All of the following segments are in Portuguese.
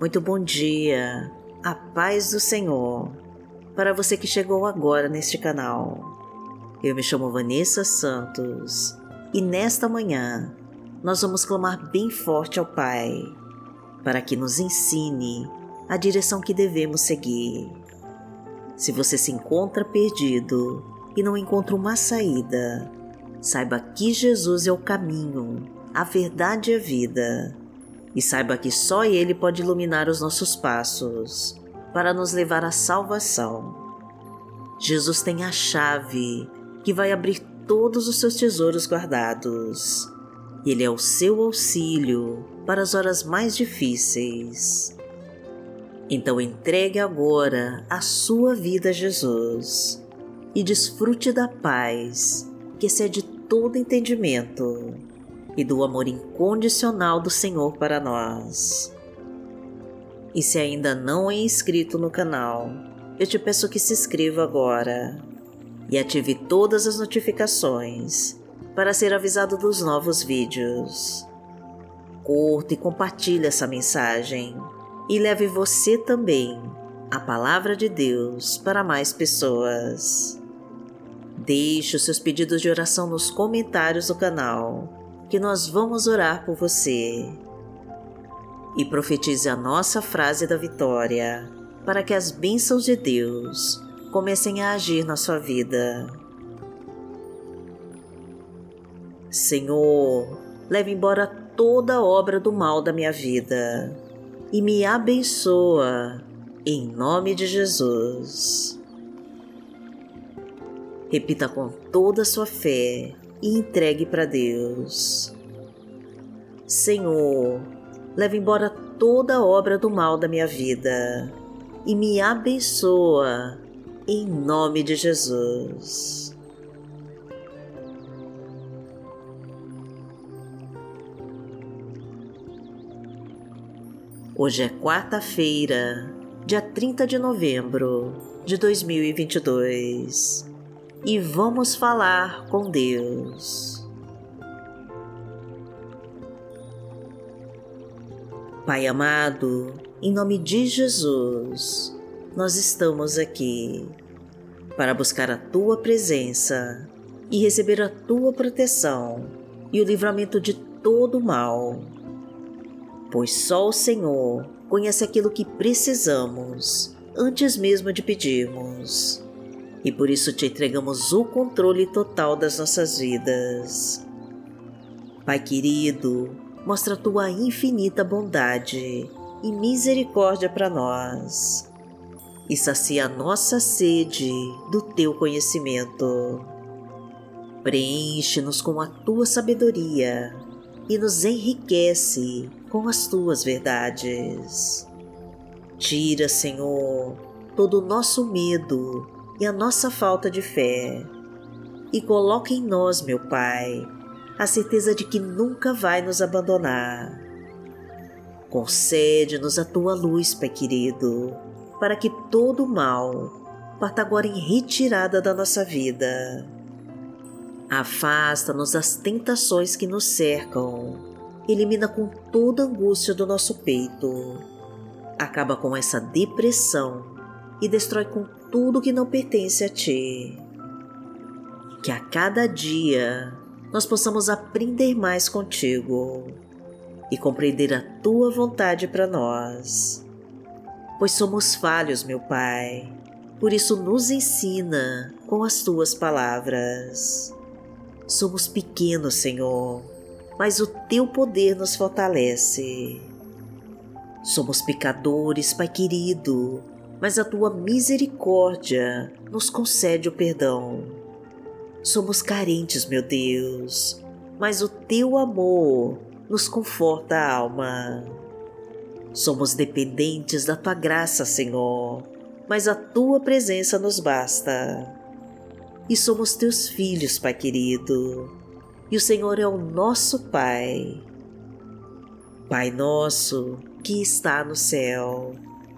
Muito bom dia, a paz do Senhor, para você que chegou agora neste canal. Eu me chamo Vanessa Santos e nesta manhã nós vamos clamar bem forte ao Pai para que nos ensine a direção que devemos seguir. Se você se encontra perdido e não encontra uma saída, saiba que Jesus é o caminho, a verdade e a vida e saiba que só Ele pode iluminar os nossos passos para nos levar à salvação. Jesus tem a chave que vai abrir todos os seus tesouros guardados. Ele é o seu auxílio para as horas mais difíceis. Então entregue agora a sua vida a Jesus e desfrute da paz que excede todo entendimento e do amor incondicional do Senhor para nós. E se ainda não é inscrito no canal, eu te peço que se inscreva agora e ative todas as notificações para ser avisado dos novos vídeos. Curta e compartilhe essa mensagem e leve você também a palavra de Deus para mais pessoas. Deixe os seus pedidos de oração nos comentários do canal que nós vamos orar por você. E profetize a nossa frase da vitória para que as bênçãos de Deus comecem a agir na sua vida. Senhor, leve embora toda obra do mal da minha vida e me abençoa, em nome de Jesus. Repita com toda a sua fé e entregue para Deus. Senhor, leva embora toda obra do mal da minha vida e me abençoa em nome de Jesus. Hoje é quarta-feira, dia 30 de novembro de 2022 e vamos falar com Deus. Pai amado, em nome de Jesus, nós estamos aqui para buscar a tua presença e receber a tua proteção e o livramento de todo mal. Pois só o Senhor conhece aquilo que precisamos antes mesmo de pedirmos e por isso te entregamos o controle total das nossas vidas. Pai querido, mostra tua infinita bondade e misericórdia para nós e sacia a nossa sede do teu conhecimento. Preenche-nos com a tua sabedoria e nos enriquece com as tuas verdades. Tira, Senhor, todo o nosso medo e a nossa falta de fé. E coloque em nós, meu Pai, a certeza de que nunca vai nos abandonar. Concede-nos a tua luz, Pai querido, para que todo o mal parta agora em retirada da nossa vida. Afasta-nos das tentações que nos cercam, elimina com toda angústia do nosso peito, acaba com essa depressão e destrói com tudo que não pertence a Ti. Que a cada dia nós possamos aprender mais contigo e compreender a Tua vontade para nós. Pois somos falhos, meu Pai, por isso nos ensina com as Tuas palavras. Somos pequenos, Senhor, mas o Teu poder nos fortalece. Somos pecadores, Pai querido, mas a tua misericórdia nos concede o perdão. Somos carentes, meu Deus, mas o teu amor nos conforta a alma. Somos dependentes da tua graça, Senhor, mas a tua presença nos basta. E somos teus filhos, Pai querido, e o Senhor é o nosso Pai. Pai nosso que está no céu,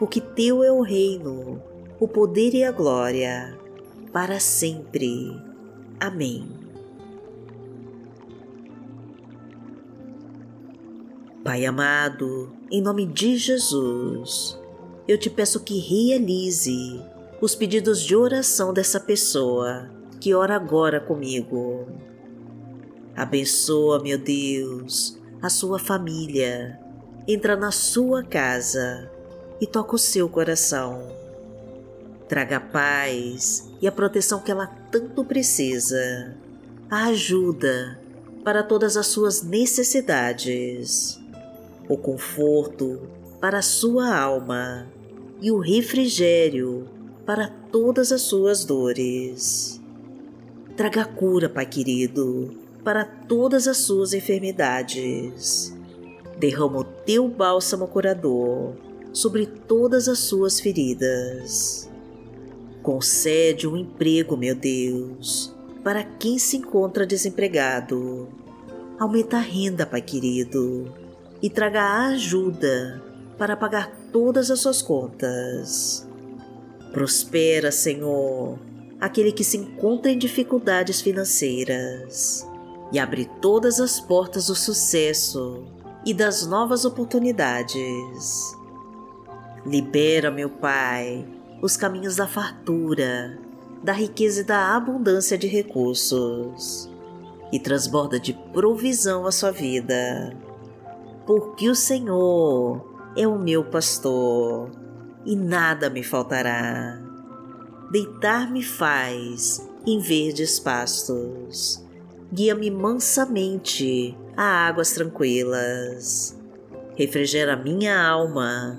porque Teu é o reino, o poder e a glória, para sempre. Amém. Pai amado, em nome de Jesus, eu te peço que realize os pedidos de oração dessa pessoa que ora agora comigo. Abençoa, meu Deus, a sua família. Entra na sua casa e toca o seu coração. Traga a paz e a proteção que ela tanto precisa. A ajuda para todas as suas necessidades. O conforto para a sua alma e o refrigério para todas as suas dores. Traga cura, Pai querido, para todas as suas enfermidades. Derrama o teu bálsamo curador sobre todas as suas feridas. Concede um emprego, meu Deus, para quem se encontra desempregado. Aumenta a renda, Pai querido, e traga a ajuda para pagar todas as suas contas. Prospera, Senhor, aquele que se encontra em dificuldades financeiras e abre todas as portas do sucesso e das novas oportunidades. Libera, meu Pai, os caminhos da fartura, da riqueza e da abundância de recursos e transborda de provisão a sua vida. Porque o Senhor é o meu pastor e nada me faltará. Deitar-me faz em verdes pastos, guia-me mansamente a águas tranquilas. Refrigera minha alma,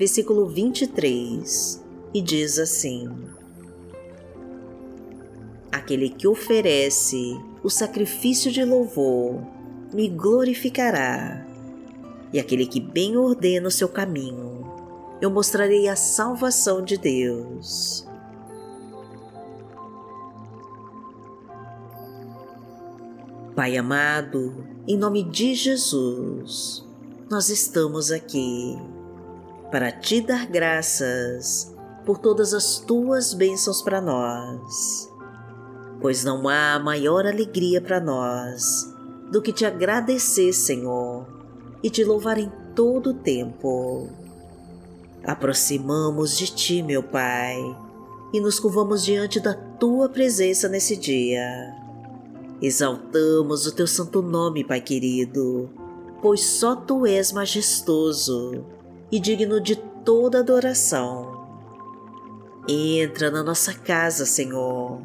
versículo 23, e diz assim: Aquele que oferece o sacrifício de louvor me glorificará, e aquele que bem ordena o seu caminho, eu mostrarei a salvação de Deus. Pai amado, em nome de Jesus, nós estamos aqui para te dar graças por todas as tuas bênçãos para nós, pois não há maior alegria para nós do que te agradecer, Senhor, e te louvar em todo o tempo. Aproximamos de ti, meu Pai, e nos curvamos diante da tua presença nesse dia. Exaltamos o teu santo nome, Pai querido, pois só tu és majestoso e digno de toda adoração. Entra na nossa casa, Senhor,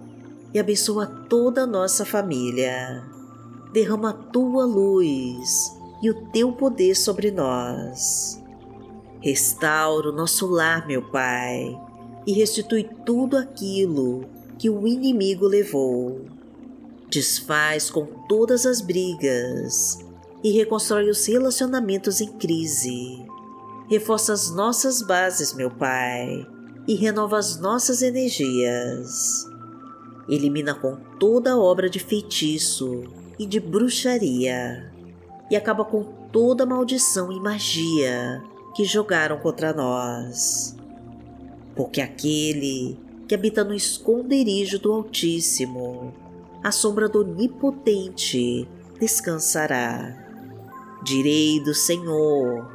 e abençoa toda a nossa família. Derrama a tua luz e o teu poder sobre nós. Restaura o nosso lar, meu Pai, e restitui tudo aquilo que o inimigo levou desfaz com todas as brigas e reconstrói os relacionamentos em crise. Reforça as nossas bases, meu Pai, e renova as nossas energias. Elimina com toda obra de feitiço e de bruxaria e acaba com toda maldição e magia que jogaram contra nós. Porque aquele que habita no esconderijo do Altíssimo, a sombra do Onipotente descansará. Direi do Senhor,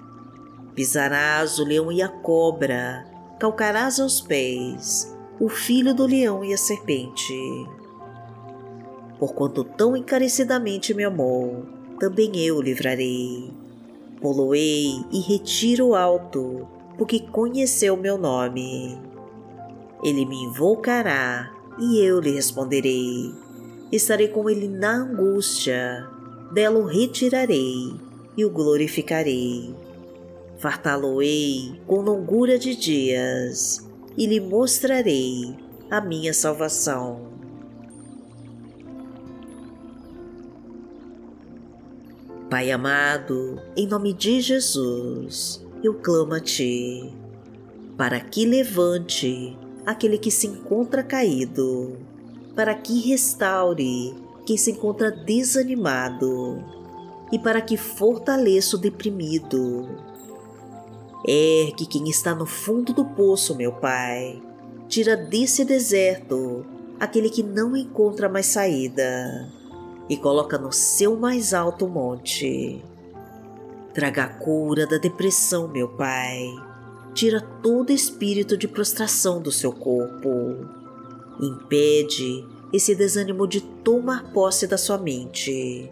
Pisarás o leão e a cobra, calcarás aos pés o filho do leão e a serpente. Porquanto tão encarecidamente me amou, também eu o livrarei Poloei e retiro alto, porque conheceu meu nome. Ele me invocará e eu lhe responderei. Estarei com ele na angústia, dela o retirarei e o glorificarei. Fartá-lo-ei com longura de dias e lhe mostrarei a minha salvação. Pai amado, em nome de Jesus, eu clamo a Ti, para que levante aquele que se encontra caído, para que restaure quem se encontra desanimado e para que fortaleça o deprimido. Ergue quem está no fundo do poço, meu Pai. Tira desse deserto aquele que não encontra mais saída e coloca no seu mais alto monte. Traga a cura da depressão, meu Pai. Tira todo espírito de prostração do seu corpo. Impede esse desânimo de tomar posse da sua mente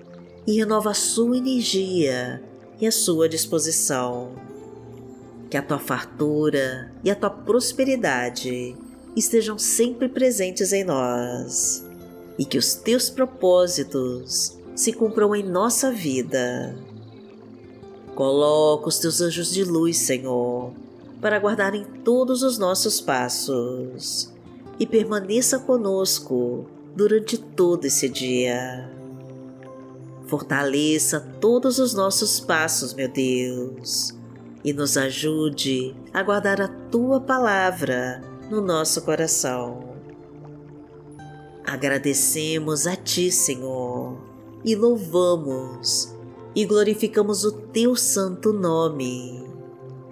e renova a sua energia e a sua disposição. Que a tua fartura e a tua prosperidade estejam sempre presentes em nós e que os teus propósitos se cumpram em nossa vida. Coloca os teus anjos de luz, Senhor, para guardarem todos os nossos passos e permaneça conosco durante todo esse dia. Fortaleça todos os nossos passos, meu Deus, e nos ajude a guardar a tua palavra no nosso coração Agradecemos a Ti, Senhor, e louvamos e glorificamos o Teu santo nome.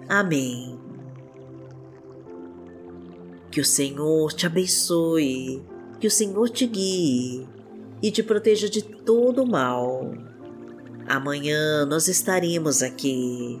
Amém. Que o Senhor te abençoe, que o Senhor te guie e te proteja de todo mal. Amanhã nós estaremos aqui,